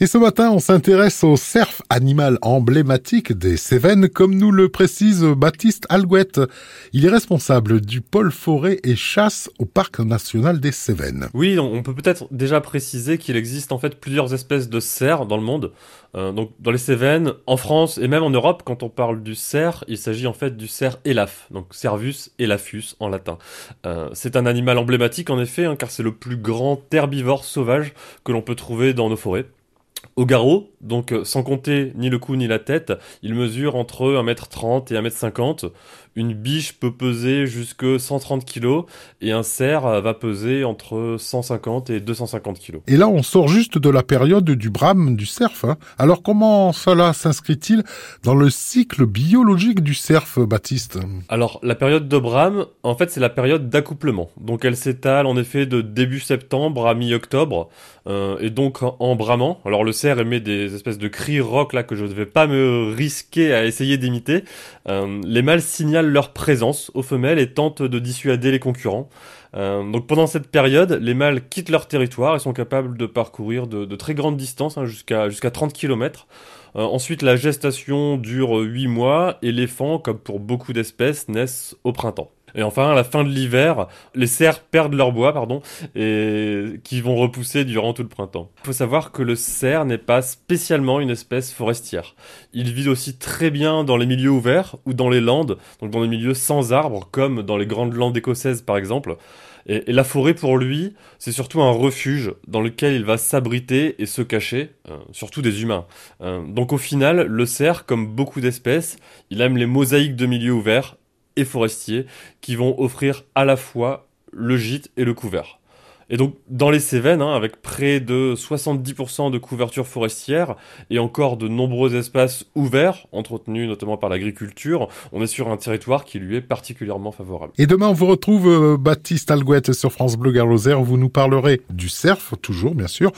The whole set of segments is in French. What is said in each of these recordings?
Et ce matin, on s'intéresse au cerf, animal emblématique des Cévennes, comme nous le précise Baptiste Alguette. Il est responsable du pôle forêt et chasse au Parc national des Cévennes. Oui, on peut peut-être déjà préciser qu'il existe en fait plusieurs espèces de cerfs dans le monde. Euh, donc dans les Cévennes, en France et même en Europe, quand on parle du cerf, il s'agit en fait du cerf elaphe, donc Cervus elaphus en latin. Euh, c'est un animal emblématique en effet, hein, car c'est le plus grand herbivore sauvage que l'on peut trouver dans nos forêts. Au garrot, donc euh, sans compter ni le cou ni la tête, il mesure entre 1m30 et 1m50. Une biche peut peser jusque 130 kg et un cerf va peser entre 150 et 250 kg. Et là, on sort juste de la période du brame du cerf. Hein. Alors comment cela s'inscrit-il dans le cycle biologique du cerf, Baptiste? Alors la période de brame, en fait, c'est la période d'accouplement. Donc elle s'étale en effet de début septembre à mi-octobre. Euh, et donc en bramant, alors le cerf émet des espèces de cris rock là que je ne vais pas me risquer à essayer d'imiter. Euh, les mâles signalent leur présence aux femelles et tentent de dissuader les concurrents. Euh, donc pendant cette période, les mâles quittent leur territoire et sont capables de parcourir de, très grandes distances, hein, jusqu'à jusqu'à 30 km. Euh, ensuite, la gestation dure 8 mois et les fans, comme pour beaucoup d'espèces, naissent au printemps. Et enfin, à la fin de l'hiver, les cerfs perdent leur bois, pardon, et qui vont repousser durant tout le printemps. Il faut savoir que le cerf n'est pas spécialement une espèce forestière. Il vit aussi très bien dans les milieux ouverts ou dans les landes, donc dans les milieux sans arbres, comme dans les grandes landes écossaises par exemple. Et, la forêt pour lui, c'est surtout un refuge dans lequel il va s'abriter et se cacher, euh, surtout des humains. Euh, donc au final, le cerf, comme beaucoup d'espèces, il aime les mosaïques de milieux ouverts et forestiers qui vont offrir à la fois le gîte et le couvert. Et donc dans les Cévennes, hein, avec près de 70% de couverture forestière et encore de nombreux espaces ouverts, entretenus notamment par l'agriculture, on est sur un territoire qui lui est particulièrement favorable. Et demain on vous retrouve euh, Baptiste Alguette sur France Bleu Gare vous nous parlerez du cerf, toujours bien sûr,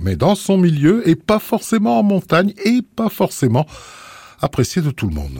mais dans son milieu et pas forcément en montagne et pas forcément apprécié de tout le monde.